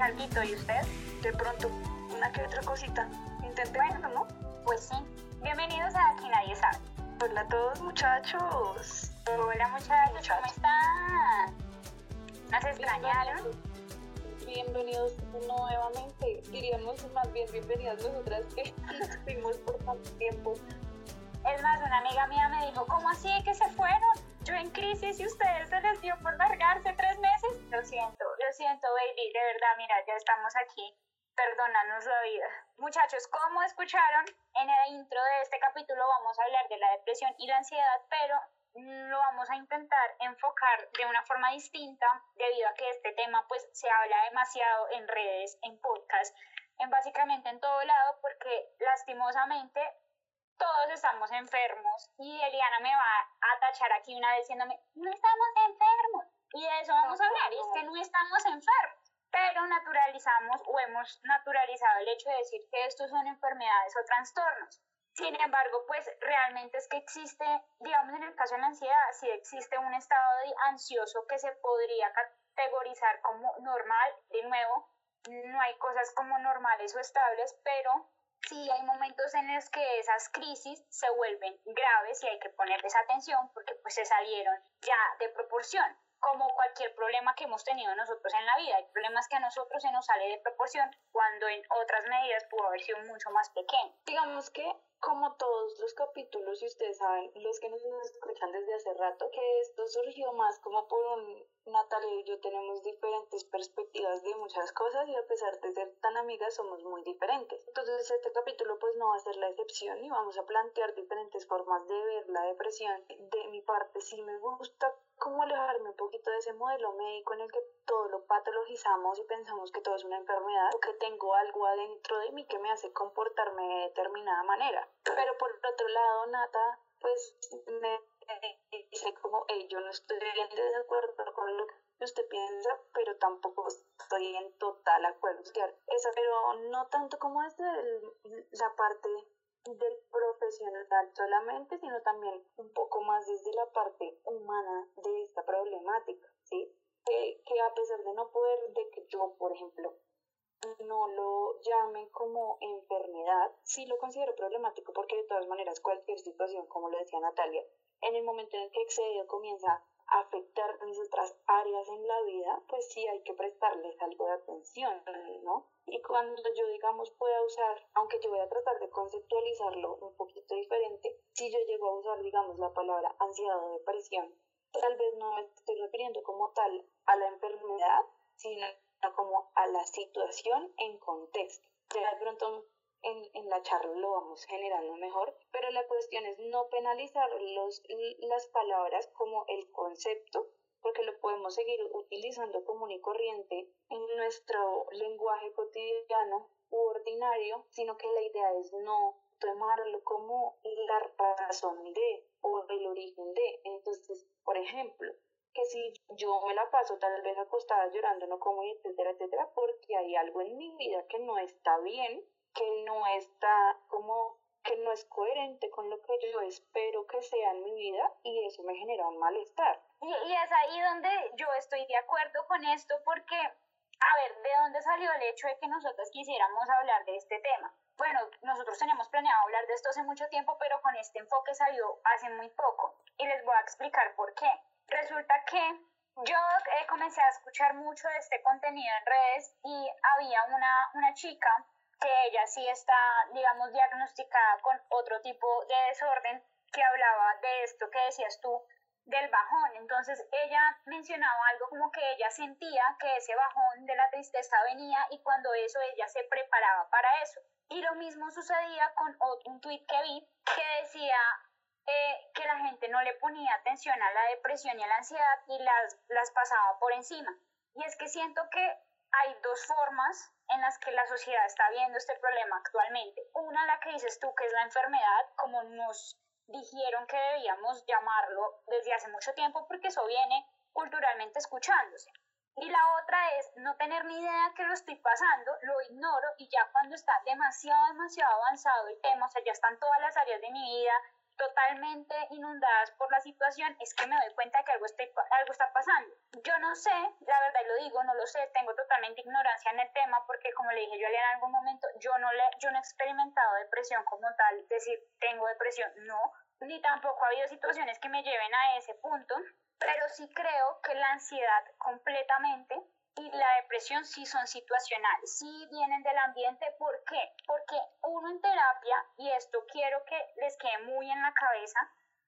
algo. ¿Y usted? De pronto, una que otra cosita. Intentémoslo, ¿no? Pues sí. Bienvenidos a Aquí Nadie Sabe. Hola a todos, muchachos. Hola, muchachos, ¿cómo están? ¿Nos extrañaron? Bienvenidos nuevamente. Diríamos más bien bienvenidas nosotras que nos fuimos por tanto tiempo. Es más, una amiga mía me dijo, ¿cómo así que se fueron? Yo en crisis y ustedes se les dio por largarse tres meses. Lo siento, lo siento, baby. De verdad, mira, ya estamos aquí. Perdónanos la vida. Muchachos, como escucharon, en el intro de este capítulo vamos a hablar de la depresión y la ansiedad, pero lo vamos a intentar enfocar de una forma distinta debido a que este tema pues se habla demasiado en redes, en podcast, en básicamente en todo lado porque lastimosamente todos estamos enfermos y Eliana me va a tachar aquí una vez diciéndome, no estamos enfermos. Y de eso vamos a hablar, y es que no estamos enfermos, pero naturalizamos o hemos naturalizado el hecho de decir que estos son enfermedades o trastornos. Sin embargo, pues realmente es que existe, digamos en el caso de la ansiedad, si existe un estado ansioso que se podría categorizar como normal, de nuevo, no hay cosas como normales o estables, pero sí hay momentos en los que esas crisis se vuelven graves y hay que ponerles atención porque pues se salieron ya de proporción como cualquier problema que hemos tenido nosotros en la vida. Hay problemas que a nosotros se nos sale de proporción cuando en otras medidas pudo haber sido mucho más pequeño. Digamos que como todos los capítulos, y ustedes saben, los que nos escuchan desde hace rato, que esto surgió más como por un Natalia y yo tenemos diferentes perspectivas de muchas cosas y a pesar de ser tan amigas somos muy diferentes. Entonces este capítulo pues no va a ser la excepción y vamos a plantear diferentes formas de ver la depresión. De mi parte sí me gusta como alejarme un poquito de ese modelo médico en el que todo lo patologizamos y pensamos que todo es una enfermedad o que tengo algo adentro de mí que me hace comportarme de determinada manera. Pero por otro lado, Nata, pues me dice como, hey, yo no estoy bien de acuerdo con lo que usted piensa, pero tampoco estoy en total acuerdo. Esa, pero no tanto como desde la parte del profesional solamente, sino también un poco más desde la parte humana de esta problemática, ¿sí? Que, que a pesar de no poder, de que yo, por ejemplo, no lo llame como enfermedad, sí lo considero problemático porque de todas maneras cualquier situación, como lo decía Natalia, en el momento en el que excede o comienza a afectar mis otras áreas en la vida, pues sí hay que prestarles algo de atención, ¿no? Y cuando yo, digamos, pueda usar, aunque yo voy a tratar de conceptualizarlo un poquito diferente, si yo llego a usar, digamos, la palabra ansiedad o depresión, tal vez no me estoy refiriendo como tal a la enfermedad, sino como a la situación en contexto. Ya de pronto en, en, la charla lo vamos generando mejor, pero la cuestión es no penalizar los, las palabras como el concepto, porque lo podemos seguir utilizando común y corriente en nuestro lenguaje cotidiano u ordinario, sino que la idea es no tomarlo como la razón de o el origen de. Entonces, por ejemplo, que si yo me la paso tal vez acostada llorando, no como, etcétera, etcétera, porque hay algo en mi vida que no está bien, que no está como que no es coherente con lo que yo espero que sea en mi vida y eso me genera un malestar. Y, y es ahí donde yo estoy de acuerdo con esto porque, a ver, ¿de dónde salió el hecho de que nosotros quisiéramos hablar de este tema? Bueno, nosotros teníamos planeado hablar de esto hace mucho tiempo, pero con este enfoque salió hace muy poco y les voy a explicar por qué. Resulta que yo eh, comencé a escuchar mucho de este contenido en redes y había una, una chica que ella sí está, digamos, diagnosticada con otro tipo de desorden que hablaba de esto que decías tú, del bajón. Entonces ella mencionaba algo como que ella sentía que ese bajón de la tristeza venía y cuando eso ella se preparaba para eso. Y lo mismo sucedía con un tweet que vi que decía eh, que la gente no le ponía atención a la depresión y a la ansiedad y las, las pasaba por encima. Y es que siento que hay dos formas en las que la sociedad está viendo este problema actualmente. Una, la que dices tú, que es la enfermedad, como nos dijeron que debíamos llamarlo desde hace mucho tiempo, porque eso viene culturalmente escuchándose. Y la otra es no tener ni idea que lo estoy pasando, lo ignoro y ya cuando está demasiado, demasiado avanzado el tema, o sea, ya están todas las áreas de mi vida, totalmente inundadas por la situación, es que me doy cuenta que algo, algo está pasando. Yo no sé, la verdad lo digo, no lo sé, tengo totalmente ignorancia en el tema porque como le dije yo en algún momento, yo no, le, yo no he experimentado depresión como tal, es decir, tengo depresión, no, ni tampoco ha habido situaciones que me lleven a ese punto, pero sí creo que la ansiedad completamente y la depresión sí son situacionales, sí vienen del ambiente. ¿Por qué? Porque uno en terapia, y esto quiero que les quede muy en la cabeza,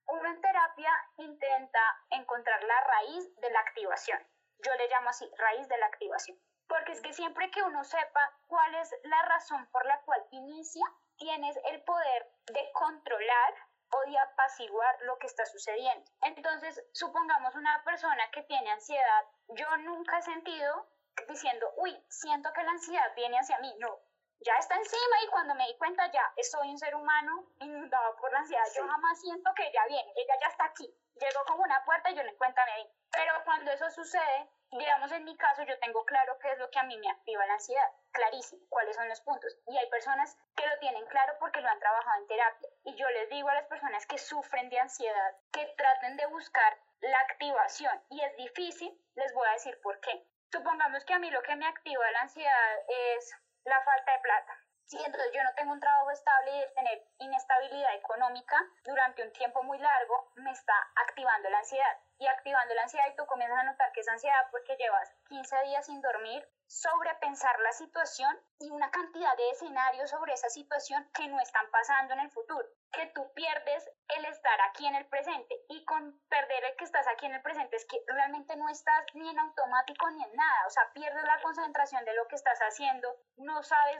uno en terapia intenta encontrar la raíz de la activación. Yo le llamo así, raíz de la activación. Porque es que siempre que uno sepa cuál es la razón por la cual inicia, tienes el poder de controlar o de apaciguar lo que está sucediendo. Entonces, supongamos una persona que tiene ansiedad, yo nunca he sentido diciendo, uy, siento que la ansiedad viene hacia mí, no, ya está encima y cuando me di cuenta ya soy un ser humano inundado por la ansiedad, yo jamás siento que ella viene, ella ya está aquí, llegó como una puerta y yo cuenta me di. Pero cuando eso sucede, digamos en mi caso, yo tengo claro qué es lo que a mí me activa la ansiedad, clarísimo, cuáles son los puntos. Y hay personas que lo tienen claro porque lo han trabajado en terapia. Y yo les digo a las personas que sufren de ansiedad que traten de buscar la activación. Y es difícil, les voy a decir por qué. Supongamos que a mí lo que me activa la ansiedad es la falta de plata. Si entonces yo no tengo un trabajo estable y el tener inestabilidad económica durante un tiempo muy largo me está activando la ansiedad. Y activando la ansiedad y tú comienzas a notar que es ansiedad porque llevas 15 días sin dormir, sobrepensar la situación y una cantidad de escenarios sobre esa situación que no están pasando en el futuro. Que tú pierdes el estar aquí en el presente y con perder el que estás aquí en el presente es que realmente no estás ni en automático ni en nada, o sea, pierdes la concentración de lo que estás haciendo, no sabes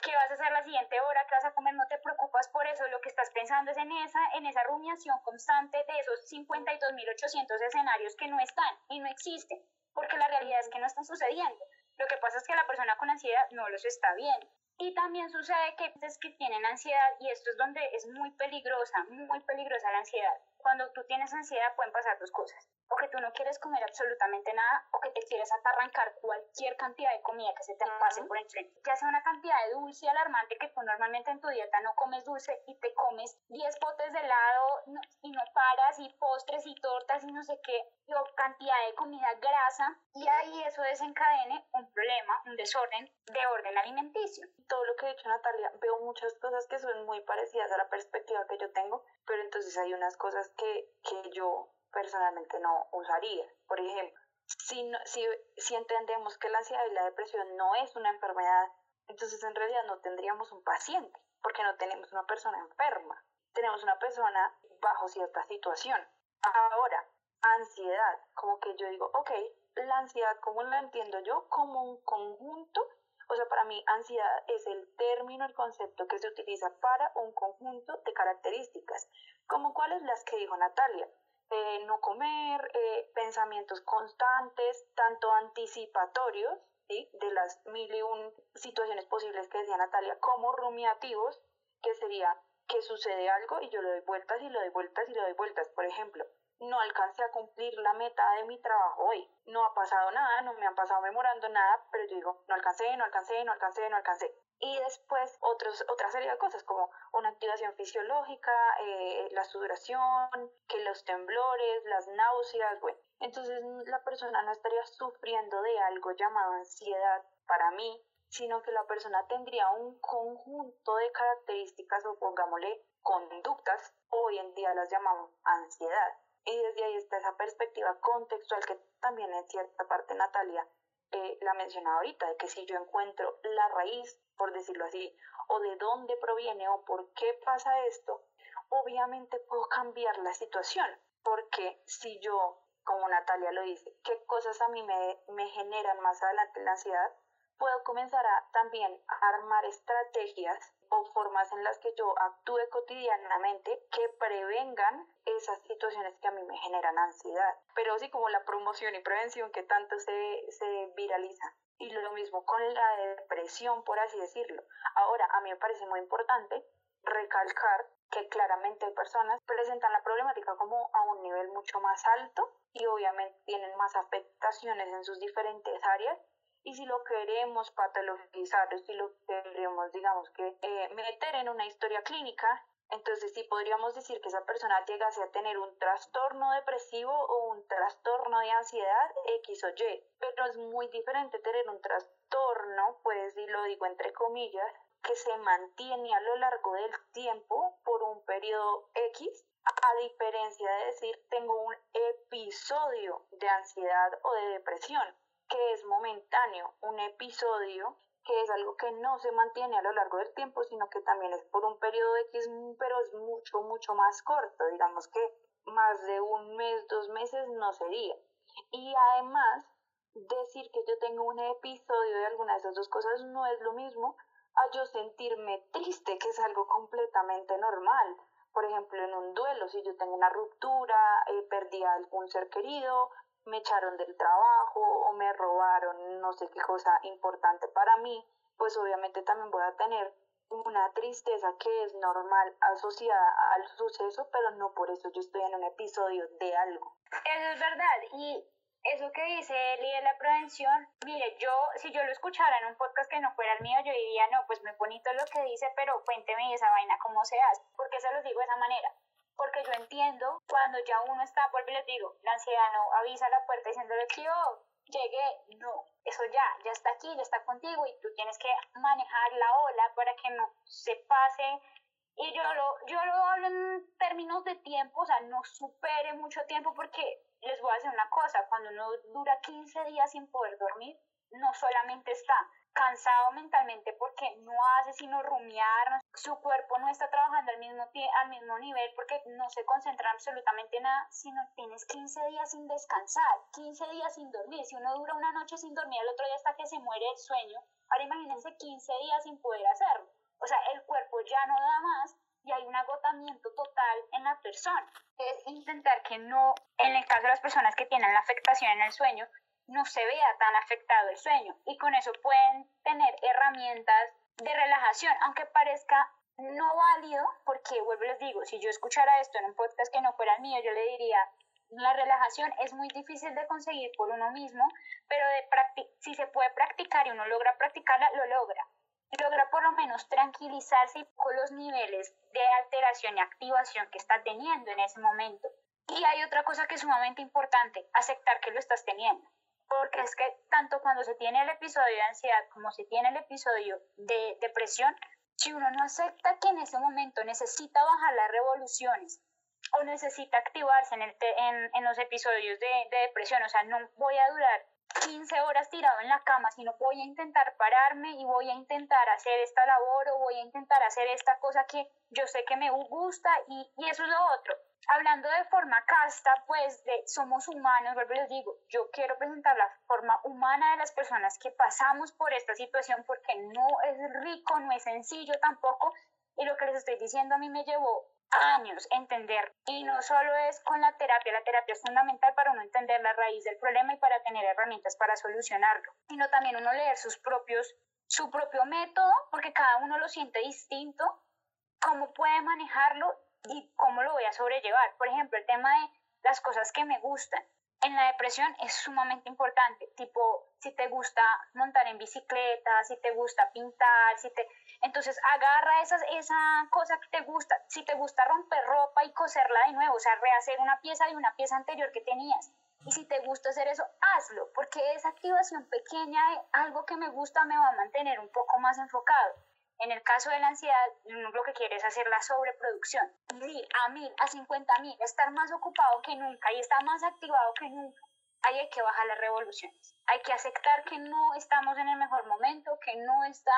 qué vas a hacer la siguiente hora, qué vas a comer, no te preocupas por eso, lo que estás pensando es en esa, en esa rumiación constante de esos 52.800 escenarios que no están y no existen, porque la realidad es que no están sucediendo. Lo que pasa es que la persona con ansiedad no los está viendo. Y también sucede que es que tienen ansiedad y esto es donde es muy peligrosa, muy peligrosa la ansiedad. Cuando tú tienes ansiedad pueden pasar dos cosas o que tú no quieres comer absolutamente nada, o que te quieres atarrancar cualquier cantidad de comida que se te pase por enfrente. Ya sea una cantidad de dulce alarmante que tú normalmente en tu dieta no comes dulce y te comes 10 potes de helado y no paras, y postres y tortas y no sé qué, o cantidad de comida grasa, y ahí eso desencadene un problema, un desorden de orden alimenticio. Todo lo que ha dicho Natalia, veo muchas cosas que son muy parecidas a la perspectiva que yo tengo, pero entonces hay unas cosas que, que yo personalmente no usaría. Por ejemplo, si, si, si entendemos que la ansiedad y la depresión no es una enfermedad, entonces en realidad no tendríamos un paciente, porque no tenemos una persona enferma, tenemos una persona bajo cierta situación. Ahora, ansiedad, como que yo digo, ok, la ansiedad, ¿cómo la entiendo yo? Como un conjunto, o sea, para mí ansiedad es el término, el concepto que se utiliza para un conjunto de características, como cuáles las que dijo Natalia, eh, no comer, eh, pensamientos constantes, tanto anticipatorios, de las mil y un situaciones posibles que decía Natalia, como rumiativos, que sería que sucede algo y yo le doy vueltas y le doy vueltas y le doy vueltas. Por ejemplo, no alcancé a cumplir la meta de mi trabajo hoy. No ha pasado nada, no me han pasado memorando nada, pero yo digo, no alcancé, no alcancé, no alcancé, no alcancé y después otros, otra serie de cosas como una activación fisiológica, eh, la sudoración, que los temblores, las náuseas, bueno. Entonces la persona no estaría sufriendo de algo llamado ansiedad para mí, sino que la persona tendría un conjunto de características o pongámosle conductas, hoy en día las llamamos ansiedad. Y desde ahí está esa perspectiva contextual que también en cierta parte Natalia eh, la mencionaba ahorita, de que si yo encuentro la raíz por decirlo así, o de dónde proviene o por qué pasa esto, obviamente puedo cambiar la situación, porque si yo, como Natalia lo dice, qué cosas a mí me, me generan más adelante la ansiedad, puedo comenzar a también armar estrategias o formas en las que yo actúe cotidianamente que prevengan esas situaciones que a mí me generan ansiedad. Pero sí como la promoción y prevención que tanto se, se viraliza. Y lo mismo con la depresión, por así decirlo. Ahora, a mí me parece muy importante recalcar que claramente hay personas que presentan la problemática como a un nivel mucho más alto y obviamente tienen más afectaciones en sus diferentes áreas y si lo queremos patologizar o si lo queremos, digamos que, eh, meter en una historia clínica, Entonces sí podríamos decir que esa persona llegase a tener un trastorno depresivo o un trastorno de ansiedad X o Y, pero es muy diferente tener un trastorno, pues y lo digo entre comillas, que se mantiene a lo largo del tiempo por un periodo X, a diferencia de decir tengo un episodio de ansiedad o de depresión, que es momentáneo, un episodio que es algo que no se mantiene a lo largo del tiempo, sino que también es por un periodo X, pero es mucho, mucho más corto, digamos que más de un mes, dos meses no sería. Y además, decir que yo tengo un episodio de alguna de esas dos cosas no es lo mismo a yo sentirme triste, que es algo completamente normal. Por ejemplo, en un duelo, si yo tengo una ruptura, eh, perdí a algún ser querido, me echaron del trabajo o me robaron no sé qué cosa importante para mí, pues obviamente también voy a tener una tristeza que es normal asociada al suceso, pero no por eso yo estoy en un episodio de algo. Eso es verdad. Y eso que dice Eli de la prevención, mire, yo, si yo lo escuchara en un podcast que no fuera el mío, yo diría, no, pues muy bonito lo que dice, pero cuénteme esa vaina cómo se hace. porque se los digo de esa manera? Porque yo entiendo cuando ya uno está, vuelvo y les digo, la ansiedad no avisa a la puerta diciéndole que yo llegué, no, eso ya, ya está aquí, ya está contigo y tú tienes que manejar la ola para que no se pase. Y yo lo, yo lo hablo en términos de tiempo, o sea, no supere mucho tiempo porque les voy a decir una cosa, cuando uno dura 15 días sin poder dormir, no solamente está cansado mentalmente porque no hace sino rumiar, su cuerpo no está trabajando al mismo, al mismo nivel porque no se concentra absolutamente en nada, sino tienes 15 días sin descansar, 15 días sin dormir. Si uno dura una noche sin dormir, el otro día hasta que se muere el sueño, ahora imagínense 15 días sin poder hacerlo. O sea, el cuerpo ya no da más y hay un agotamiento total en la persona. Es intentar que no, en el caso de las personas que tienen la afectación en el sueño, no se vea tan afectado el sueño y con eso pueden tener herramientas de relajación, aunque parezca no válido, porque vuelvo les digo, si yo escuchara esto en un podcast que no fuera el mío, yo le diría, la relajación es muy difícil de conseguir por uno mismo, pero de si se puede practicar y uno logra practicarla, lo logra. Logra por lo menos tranquilizarse con los niveles de alteración y activación que está teniendo en ese momento. Y hay otra cosa que es sumamente importante, aceptar que lo estás teniendo porque es que tanto cuando se tiene el episodio de ansiedad como se tiene el episodio de depresión, si uno no acepta que en ese momento necesita bajar las revoluciones o necesita activarse en, el en, los episodios de, de depresión, o sea, no voy a durar 15 horas tirado en la cama, sino voy a intentar pararme y voy a intentar hacer esta labor o voy a intentar hacer esta cosa que yo sé que me gusta y, y eso es lo otro. Hablando de forma casta, pues de somos humanos, vuelvo les digo, yo quiero presentar la forma humana de las personas que pasamos por esta situación porque no es rico, no es sencillo tampoco y lo que les estoy diciendo a mí me llevó años entender. Y no solo es con la terapia, la terapia es fundamental para uno entender la raíz del problema y para tener herramientas para solucionarlo, sino también uno leer sus propios, su propio método, porque cada uno lo siente distinto, cómo puede manejarlo y cómo lo voy a sobrellevar. Por ejemplo, el tema de las cosas que me gustan en la depresión es sumamente importante, tipo si te gusta montar en bicicleta, si te gusta pintar, si te entonces agarra esas, esa cosa que te gusta, si te gusta romper ropa y coserla de nuevo, o sea, rehacer una pieza de una pieza anterior que tenías. Y si te gusta hacer eso, hazlo, porque esa activación pequeña de algo que me gusta me va a mantener un poco más enfocado. En el caso de la ansiedad, lo que quiere es hacer la sobreproducción, ir a mil, a cincuenta mil, estar más ocupado que nunca y estar más activado que nunca. Ahí hay que bajar las revoluciones. Hay que aceptar que no estamos en el mejor momento, que no está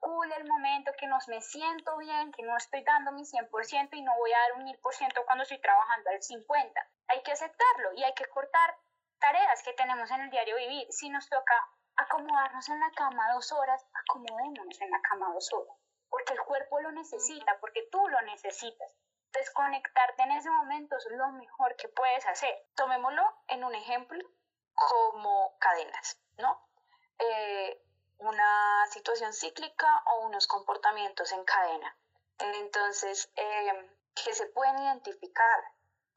cool el momento, que no me siento bien, que no estoy dando mi 100% y no voy a dar un 1000% cuando estoy trabajando al 50%. Hay que aceptarlo y hay que cortar tareas que tenemos en el diario vivir. Si nos toca acomodarnos en la cama dos horas, acomodémonos en la cama dos horas, porque el cuerpo lo necesita, porque tú lo necesitas. Desconectarte en ese momento es lo mejor que puedes hacer. Tomémoslo en un ejemplo como cadenas, ¿no? Eh, una situación cíclica o unos comportamientos en cadena. Entonces, eh, que se pueden identificar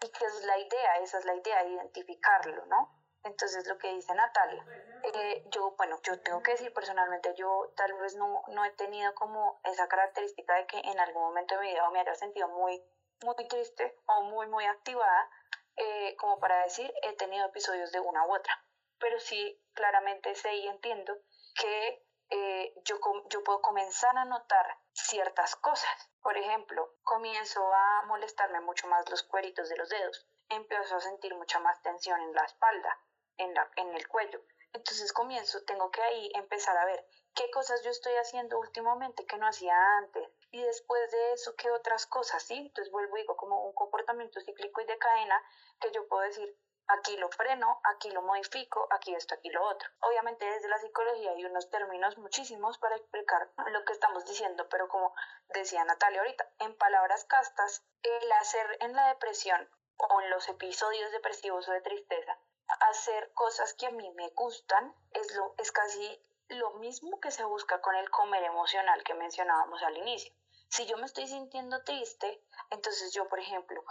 y que es la idea, esa es la idea, identificarlo, ¿no? Entonces, lo que dice Natalia, eh, yo, bueno, yo tengo que decir personalmente, yo tal vez no, no he tenido como esa característica de que en algún momento de mi vida me haya sentido muy, muy triste o muy, muy activada, eh, como para decir, he tenido episodios de una u otra. Pero sí, claramente sé y entiendo que eh, yo, yo puedo comenzar a notar ciertas cosas. Por ejemplo, comienzo a molestarme mucho más los cueritos de los dedos. Empiezo a sentir mucha más tensión en la espalda, en, la, en el cuello. Entonces comienzo, tengo que ahí empezar a ver qué cosas yo estoy haciendo últimamente que no hacía antes. Y después de eso, qué otras cosas, ¿sí? Entonces vuelvo y digo como un comportamiento cíclico y de cadena que yo puedo decir, aquí lo freno, aquí lo modifico, aquí esto, aquí lo otro. Obviamente desde la psicología hay unos términos muchísimos para explicar lo que estamos diciendo, pero como decía Natalia ahorita, en palabras castas, el hacer en la depresión o en los episodios depresivos o de tristeza, hacer cosas que a mí me gustan es, lo, es casi lo mismo que se busca con el comer emocional que mencionábamos al inicio. Si yo me estoy sintiendo triste, entonces yo, por ejemplo,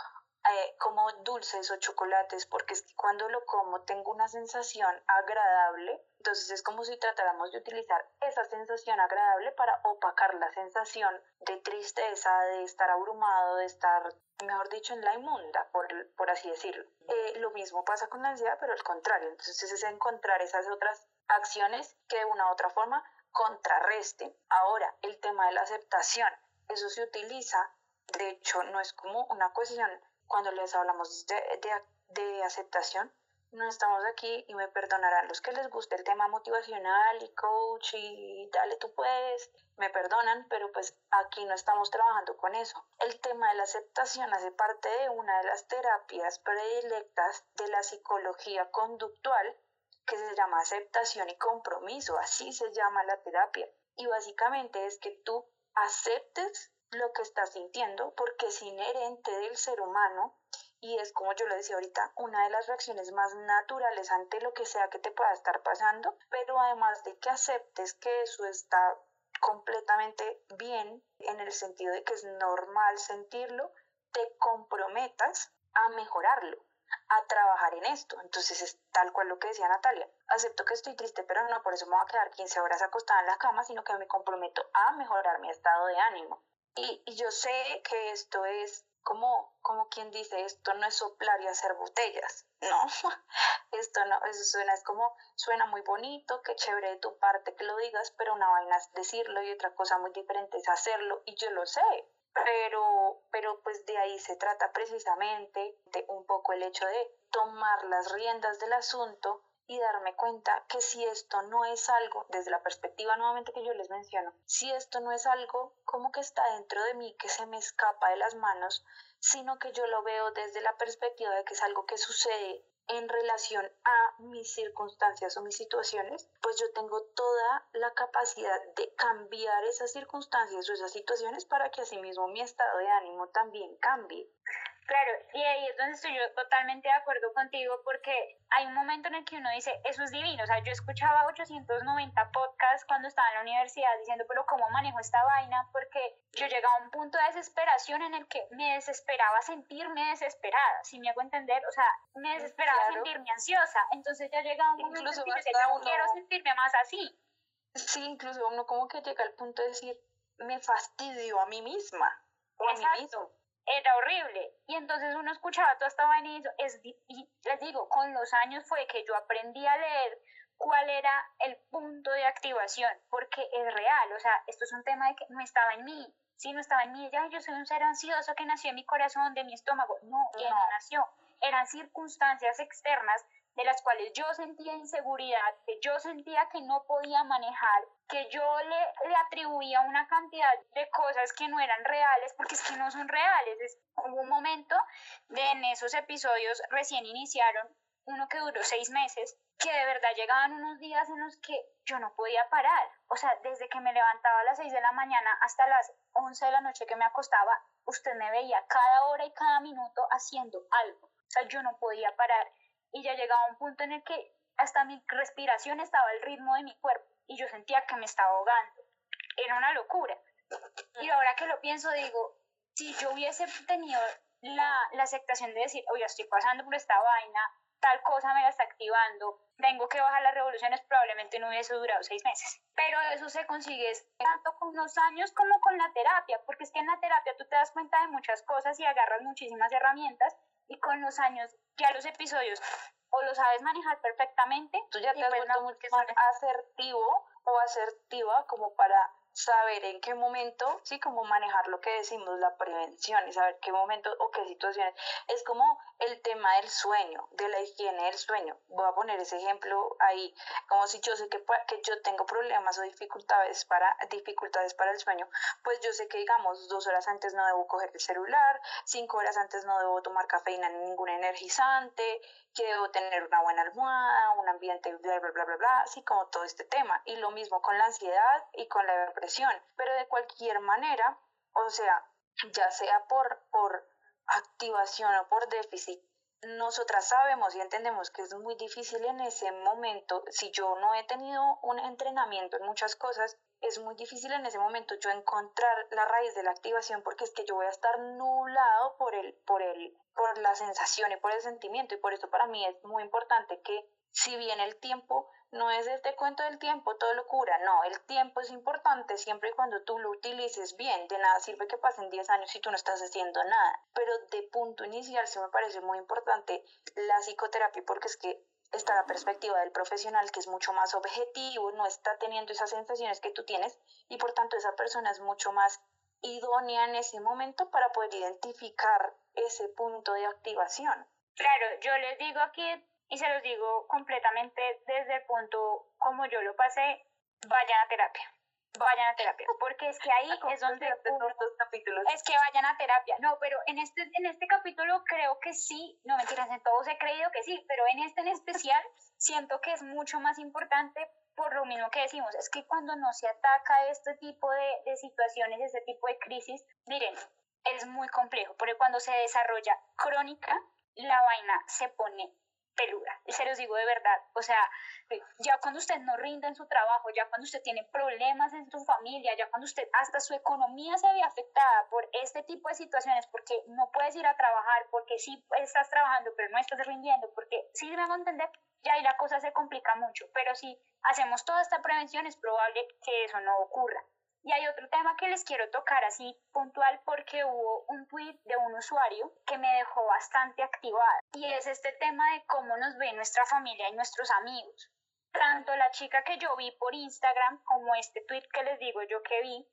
eh, como dulces o chocolates porque es que cuando lo como tengo una sensación agradable, entonces es como si tratáramos de utilizar esa sensación agradable para opacar la sensación de tristeza, de estar abrumado, de estar, mejor dicho, en la inmunda, por, por así decirlo. Eh, lo mismo pasa con la ansiedad, pero al contrario, entonces es encontrar esas otras acciones que de una u otra forma contrarresten. Ahora, el tema de la aceptación, eso se utiliza, de hecho, no es como una cuestión cuando les hablamos de, de, aceptación, no estamos aquí y me perdonarán los que les guste el tema motivacional y coach y dale tú puedes, me perdonan, pero pues aquí no estamos trabajando con eso. El tema de la aceptación hace parte de una de las terapias predilectas de la psicología conductual que se llama aceptación y compromiso, así se llama la terapia. Y básicamente es que tú aceptes lo que estás sintiendo porque es inherente del ser humano y es como yo lo decía ahorita, una de las reacciones más naturales ante lo que sea que te pueda estar pasando, pero además de que aceptes que eso está completamente bien en el sentido de que es normal sentirlo, te comprometas a mejorarlo, a trabajar en esto. Entonces es tal cual lo que decía Natalia. Acepto que estoy triste, pero no por eso me voy a quedar 15 horas acostada en la cama, sino que me comprometo a mejorar mi estado de ánimo. Y, yo sé que esto es como, como quien dice, esto no es soplar y hacer botellas, no, esto no, eso suena, es como, suena muy bonito, qué chévere de tu parte que lo digas, pero una vaina es decirlo y otra cosa muy diferente es hacerlo, y yo lo sé, pero, pero pues de ahí se trata precisamente de un poco el hecho de tomar las riendas del asunto y darme cuenta que si esto no es algo, desde la perspectiva nuevamente que yo les menciono, si esto no es algo como que está dentro de mí, que se me escapa de las manos, sino que yo lo veo desde la perspectiva de que es algo que sucede en relación a mis circunstancias o mis situaciones, pues yo tengo toda la capacidad de cambiar esas circunstancias o esas situaciones para que asimismo mi estado de ánimo también cambie. Claro, y ahí es donde estoy yo totalmente de acuerdo contigo porque hay un momento en el que uno dice, eso es divino, o sea, yo escuchaba 890 podcasts cuando estaba en la universidad diciendo, pero ¿cómo manejo esta vaina? Porque yo llegaba a un punto de desesperación en el que me desesperaba sentirme desesperada, si me hago entender, o sea, me desesperaba sentirme ansiosa, entonces ya llegaba un momento en que yo no quiero sentirme más así. Sí, incluso uno como que llega al punto de decir, me fastidio a mí misma o a mí mismo era horrible. Y entonces uno escuchaba toda esta vaina y, es, y les digo, con los años fue que yo aprendí a leer cuál era el punto de activación, porque es real, o sea, esto es un tema de que no estaba en mí, sí, no estaba en mí, ya yo soy un ser ansioso que nació en mi corazón, de mi estómago, no, que no. nació, eran circunstancias externas de las cuales yo sentía inseguridad, que yo sentía que no podía manejar, que yo le, le atribuía una cantidad de cosas que no eran reales, porque es que no son reales. Es, hubo un momento de en esos episodios recién iniciaron, uno que duró seis meses, que de verdad llegaban unos días en los que yo no podía parar. O sea, desde que me levantaba a las seis de la mañana hasta las once de la noche que me acostaba, usted me veía cada hora y cada minuto haciendo algo. O sea, yo no podía parar y ya llegaba un punto en el que hasta mi respiración estaba al ritmo de mi cuerpo y yo sentía que me estaba ahogando. Era una locura. Y ahora que lo pienso, digo, si yo hubiese tenido la, la aceptación de decir, oye, estoy pasando por esta vaina, tal cosa me la está activando, tengo que bajar las revoluciones, probablemente no hubiese durado seis meses. Pero eso se consigue tanto con los años como con la terapia, porque es que en la terapia tú te das cuenta de muchas cosas y agarras muchísimas herramientas y con los años ya los episodios o lo sabes manejar perfectamente. Tú ya te has vuelto mucho más asertivo o asertiva como para saber en qué momento, sí, como manejar lo que decimos, la prevención y saber qué momento o qué situaciones. Es como el tema del sueño, de la higiene del sueño. Voy a poner ese ejemplo ahí, como si yo sé que, que yo tengo problemas o dificultades para, dificultades para el sueño, pues yo sé que, digamos, dos horas antes no debo coger el celular, cinco horas antes no debo tomar cafeína ni ningún energizante, que debo tener una buena almohada, un ambiente, bla, bla, bla, bla, bla, así como todo este tema. Y lo mismo con la ansiedad y con la depresión. Pero de cualquier manera, o sea, ya sea por, por activación o por déficit, nosotras sabemos y entendemos que es muy difícil en ese momento, si yo no he tenido un entrenamiento en muchas cosas, es muy difícil en ese momento yo encontrar la raíz de la activación porque es que yo voy a estar nublado por el, por el, por la sensación y por el sentimiento. Y por eso para mí es muy importante que si bien el tiempo no es este cuento del tiempo, todo lo cura, no, el tiempo es importante siempre y cuando tú lo utilices bien, de nada sirve que pasen 10 años si tú no estás haciendo nada, pero de punto inicial sí me parece muy importante la psicoterapia porque es que está la perspectiva del profesional que es mucho más objetivo, no está teniendo esas sensaciones que tú tienes y por tanto esa persona es mucho más idónea en ese momento para poder identificar ese punto de activación. Claro, yo les digo aquí y se los digo completamente desde el punto como yo lo pasé, vayan a terapia. Vayan a terapia, porque es que ahí es donde capítulos. es que vayan a terapia. No, pero en este en este capítulo creo que sí, no mentiras, en todos he creído que sí, pero en este en especial siento que es mucho más importante por lo mismo que decimos, es que cuando no se ataca este tipo de, de situaciones, este tipo de crisis, miren, es muy complejo, porque cuando se desarrolla crónica, la vaina se pone peluda. Se los digo de verdad. O sea, ya cuando usted no rinde en su trabajo, ya cuando usted tiene problemas en su familia, ya cuando usted hasta su economía se ve afectada por este tipo de situaciones, porque no puedes ir a trabajar, porque sí estás trabajando, pero no estás rindiendo, porque sí debemos entender, ya ahí la cosa se complica mucho. Pero si hacemos toda esta prevención, es probable que eso no ocurra. Y hay otro tema que les quiero tocar así puntual porque hubo un tweet de un usuario que me dejó bastante activada y es este tema de cómo nos ve nuestra familia y nuestros amigos. Tanto la chica que yo vi por Instagram como este tweet que les digo yo que vi,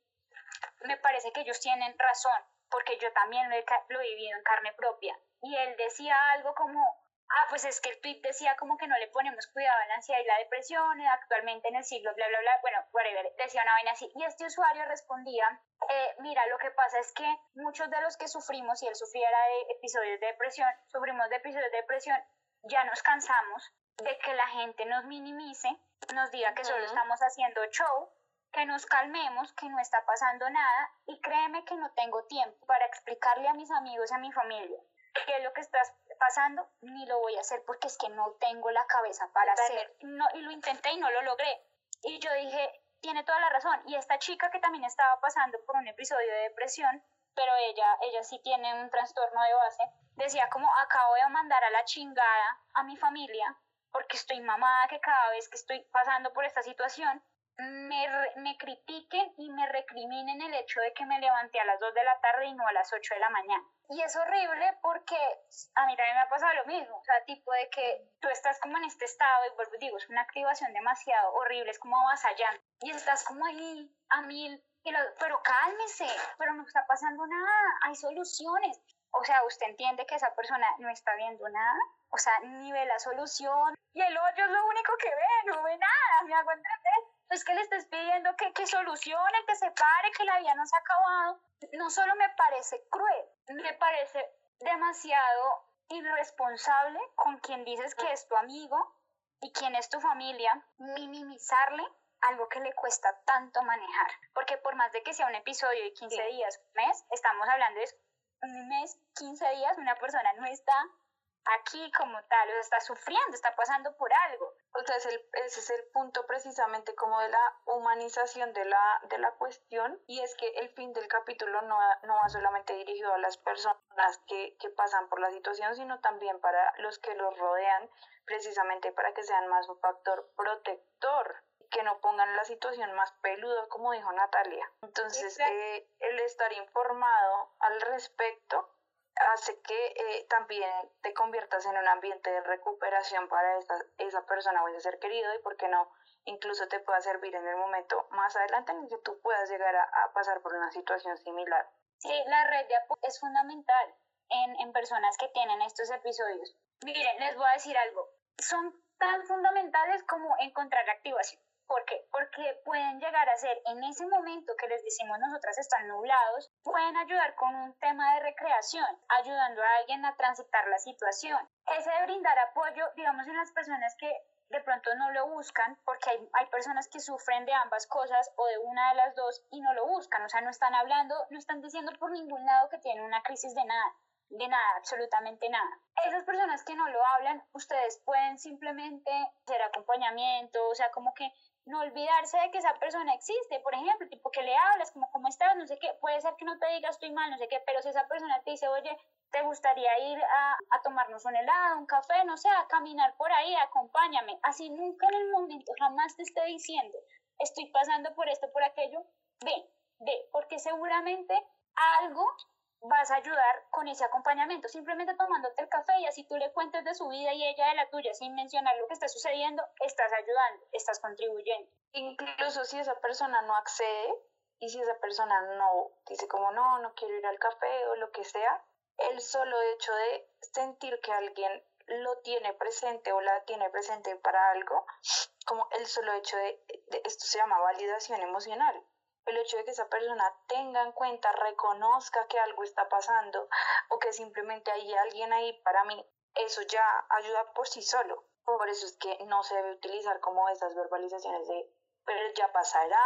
me parece que ellos tienen razón porque yo también lo he, lo he vivido en carne propia. Y él decía algo como, ah, pues es que el tweet decía como que no le ponemos cuidado a la ansiedad y la depresión, eh, actualmente en el siglo, bla, bla, bla, bueno, whatever, decía una vaina así. Y este usuario respondía, eh, mira, lo que pasa es que muchos de los que sufrimos, y él sufriera de episodios de depresión, sufrimos de episodios de depresión, ya nos cansamos de que la gente nos minimice, nos diga que solo estamos haciendo show, que nos calmemos, que no está pasando nada, y créeme que no tengo tiempo para explicarle a mis amigos y a mi familia qué es lo que estás pasando, ni lo voy a hacer porque es que no tengo la cabeza para hacer. No, y lo intenté y no lo logré. Y yo dije, tiene toda la razón. Y esta chica que también estaba pasando por un episodio de depresión, pero ella, ella sí tiene un trastorno de base, decía como acabo de mandar a la chingada a mi familia porque estoy mamada que cada vez que estoy pasando por esta situación me, me critiquen y me recriminen el hecho de que me levanté a las 2 de la tarde y no a las 8 de la mañana. Y es horrible porque a mí también me ha pasado lo mismo, o sea, tipo de que tú estás como en este estado y vuelvo digo, es una activación demasiado horrible, es como avasallante y estás como ahí a mil, pero cálmese, pero no está pasando nada, hay soluciones. O sea, usted entiende que esa persona no está viendo nada, o sea, ni ve la solución y el hoyo es lo único que ve, no ve nada, me hago entender es que le estés pidiendo que, que solucione, que se pare, que la vida no se ha acabado. No solo me parece cruel, me parece demasiado irresponsable con quien dices que es tu amigo y quien es tu familia, minimizarle algo que le cuesta tanto manejar. Porque por más de que sea un episodio de 15 días, un mes, estamos hablando de un mes, 15 días, una persona no está aquí como tal, o sea, está sufriendo, está pasando por algo. O sea, ese es el punto precisamente como de la humanización de la, de la cuestión y es que el fin del capítulo no, no va solamente dirigido a las personas que, que pasan por la situación, sino también para los que los rodean, precisamente para que sean más un factor protector que no pongan la situación más peluda, como dijo Natalia. Entonces, eh, el estar informado al respecto hace que eh, también te conviertas en un ambiente de recuperación para esa, esa persona o ese ser querido y, ¿por qué no? Incluso te pueda servir en el momento más adelante en que tú puedas llegar a, pasar por una situación similar. Sí, la red de apoyo es fundamental en, en personas que tienen estos episodios. Miren, les voy a decir algo. Son tan fundamentales como encontrar activación. ¿Por qué? Porque pueden llegar a ser en ese momento que les decimos nosotras están nublados, pueden ayudar con un tema de recreación, ayudando a alguien a transitar la situación. Ese de brindar apoyo, digamos, en las personas que de pronto no lo buscan, porque hay, hay, personas que sufren de ambas cosas o de una de las dos y no lo buscan, o sea, no están hablando, no están diciendo por ningún lado que tienen una crisis de nada de nada, absolutamente nada. Esas personas que no lo hablan, ustedes pueden simplemente hacer acompañamiento, o sea, como que no olvidarse de que esa persona existe, por ejemplo, tipo que le hablas, como cómo estás, no sé qué, puede ser que no te diga estoy mal, no sé qué, pero si esa persona te dice, oye, ¿te gustaría ir a, a tomarnos un helado, un café, no sé, a caminar por ahí, acompáñame? Así nunca en el momento jamás te esté diciendo, estoy pasando por esto, por aquello, ve, ve, porque seguramente algo vas a ayudar con ese acompañamiento, simplemente tomándote el café y así tú le cuentes de su vida y ella de la tuya sin mencionar lo que está sucediendo, estás ayudando, estás contribuyendo. Incluso si esa persona no accede y si esa persona no dice como no, no quiero ir al café o lo que sea, el solo hecho de sentir que alguien lo tiene presente o la tiene presente para algo, como el solo hecho de, de esto se llama validación emocional el hecho de que esa persona tenga en cuenta, reconozca que algo está pasando o que simplemente hay alguien ahí para mí, eso ya ayuda por sí solo. Por eso es que no se debe utilizar como esas verbalizaciones de, pero ya pasará,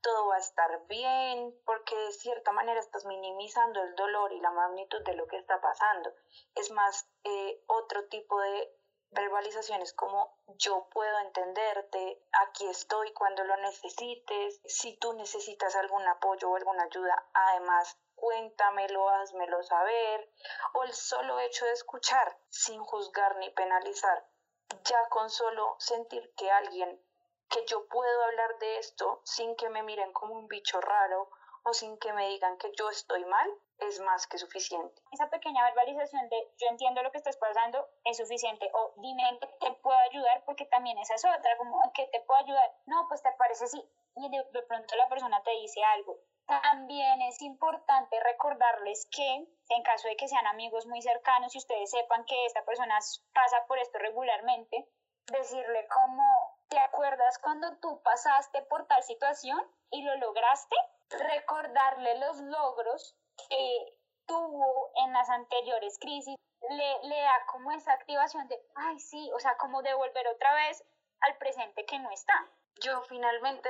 todo va a estar bien, porque de cierta manera estás minimizando el dolor y la magnitud de lo que está pasando. Es más eh, otro tipo de verbalizaciones como yo puedo entenderte, aquí estoy cuando lo necesites, si tú necesitas algún apoyo o alguna ayuda, además cuéntamelo, házmelo saber, o el solo hecho de escuchar sin juzgar ni penalizar, ya con solo sentir que alguien, que yo puedo hablar de esto sin que me miren como un bicho raro o sin que me digan que yo estoy mal, es más que suficiente. Esa pequeña verbalización de yo entiendo lo que estás pasando es suficiente o dime en qué te puedo ayudar porque también esa es otra, como en qué te puedo ayudar. No, pues te parece sí y de, de pronto la persona te dice algo. También es importante recordarles que en caso de que sean amigos muy cercanos y ustedes sepan que esta persona pasa por esto regularmente, decirle como, ¿te acuerdas cuando tú pasaste por tal situación y lo lograste? Recordarle los logros que tuvo en las anteriores crisis, le, le da como esa activación de, ay, sí, o sea, como devolver otra vez al presente que no está. Yo finalmente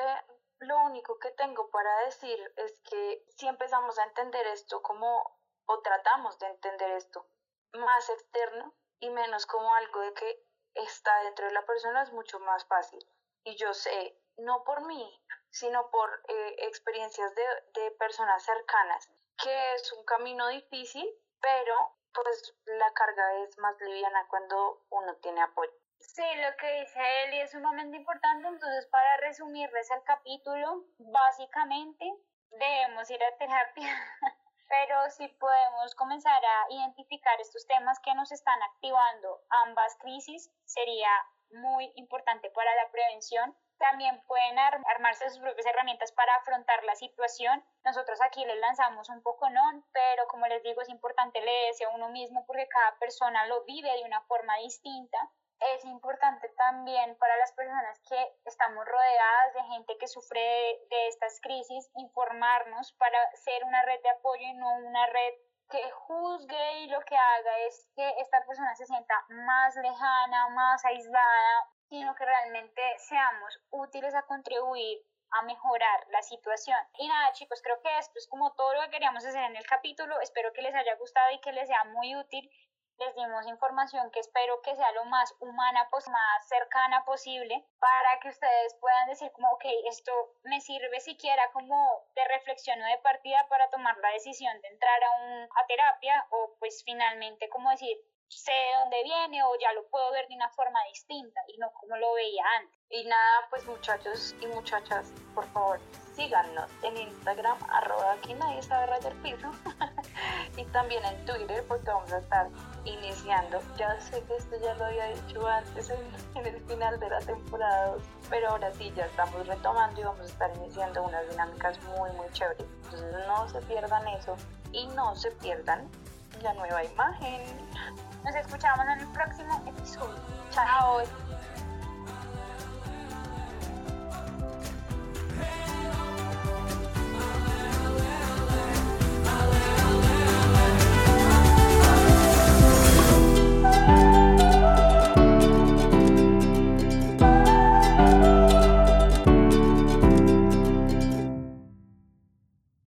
lo único que tengo para decir es que si empezamos a entender esto como, o tratamos de entender esto más externo y menos como algo de que está dentro de la persona, es mucho más fácil. Y yo sé, no por mí, sino por eh, experiencias de, de personas cercanas que es un camino difícil, pero pues la carga es más liviana cuando uno tiene apoyo. Sí, lo que dice Eli es sumamente importante, entonces para resumirles el capítulo, básicamente debemos ir a terapia, pero si podemos comenzar a identificar estos temas que nos están activando ambas crisis, sería muy importante para la prevención también pueden armarse sus propias herramientas para afrontar la situación. Nosotros aquí les lanzamos un poco no, pero como les digo, es importante leerse a uno mismo porque cada persona lo vive de una forma distinta. Es importante también para las personas que estamos rodeadas de gente que sufre de, de estas crisis, informarnos para ser una red de apoyo y no una red que juzgue y lo que haga es que esta persona se sienta más lejana, más aislada, sino que realmente seamos útiles a contribuir a mejorar la situación. Y nada, chicos, creo que esto es como todo lo que queríamos hacer en el capítulo. Espero que les haya gustado y que les sea muy útil. Les dimos información que espero que sea lo más humana, más cercana posible, para que ustedes puedan decir como, ok, esto me sirve siquiera como de reflexión o de partida para tomar la decisión de entrar a, un, a terapia o pues finalmente como decir, sé de dónde viene o ya lo puedo ver de una forma distinta y no como lo veía antes. Y nada, pues muchachos y muchachas, por favor, síganos en Instagram, arroba aquí nadie sabe rayar piso, y también en Twitter porque vamos a estar iniciando, ya sé que esto ya lo había dicho antes en, el final de la temporada 2, pero ahora sí ya estamos retomando y vamos a estar iniciando unas dinámicas muy muy chéveres, entonces no se pierdan eso y no se pierdan la nueva imagen. Nos escuchamos en el próximo episodio. Chao.